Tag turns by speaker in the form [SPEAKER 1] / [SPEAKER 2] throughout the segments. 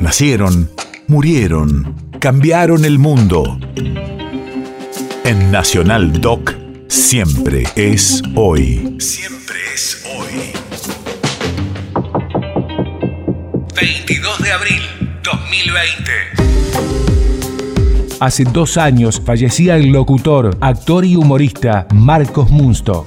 [SPEAKER 1] Nacieron, murieron, cambiaron el mundo. En Nacional Doc, siempre es hoy. Siempre es hoy. 22 de abril 2020.
[SPEAKER 2] Hace dos años fallecía el locutor, actor y humorista Marcos Munstock.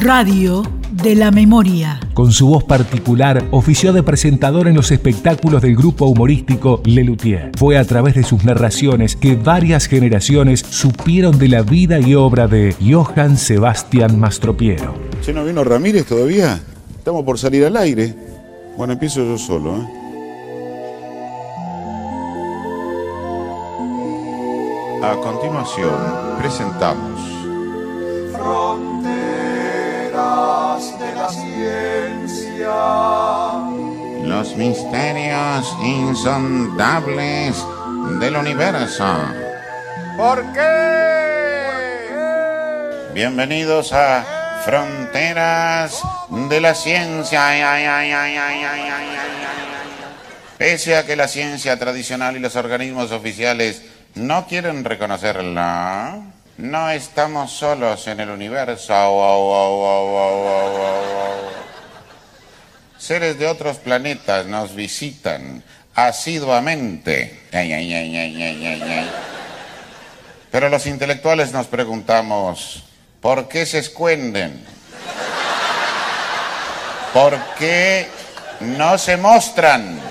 [SPEAKER 3] Radio de la memoria.
[SPEAKER 2] Con su voz particular, ofició de presentador en los espectáculos del grupo humorístico Lelutier. Fue a través de sus narraciones que varias generaciones supieron de la vida y obra de Johann Sebastián Mastropiero.
[SPEAKER 4] ¿Ya no vino Ramírez todavía? Estamos por salir al aire. Bueno, empiezo yo solo. ¿eh? A continuación, presentamos
[SPEAKER 5] ciencia.
[SPEAKER 6] Los misterios insondables del universo.
[SPEAKER 5] ¿Por qué?
[SPEAKER 6] Bienvenidos a Fronteras de la Ciencia. Pese a que la ciencia tradicional y los organismos oficiales no quieren reconocerla, no estamos solos en el universo. Seres de otros planetas nos visitan asiduamente. Pero los intelectuales nos preguntamos, ¿por qué se escuenden? ¿Por qué no se muestran?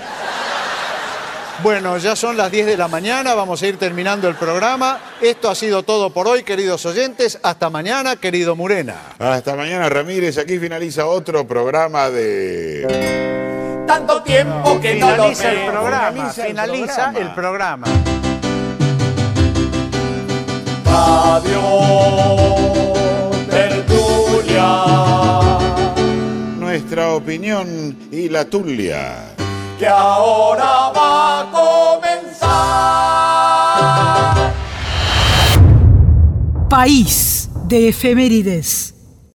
[SPEAKER 5] Bueno, ya son las 10 de la mañana, vamos a ir terminando el programa. Esto ha sido todo por hoy, queridos oyentes. Hasta mañana, querido Murena.
[SPEAKER 4] Hasta mañana, Ramírez. Aquí finaliza otro programa de...
[SPEAKER 5] Tanto tiempo que
[SPEAKER 2] finaliza el programa. Finaliza, el programa.
[SPEAKER 5] Radio Tertulia.
[SPEAKER 4] Nuestra opinión y la tulia
[SPEAKER 5] que ahora va
[SPEAKER 3] País de efemérides.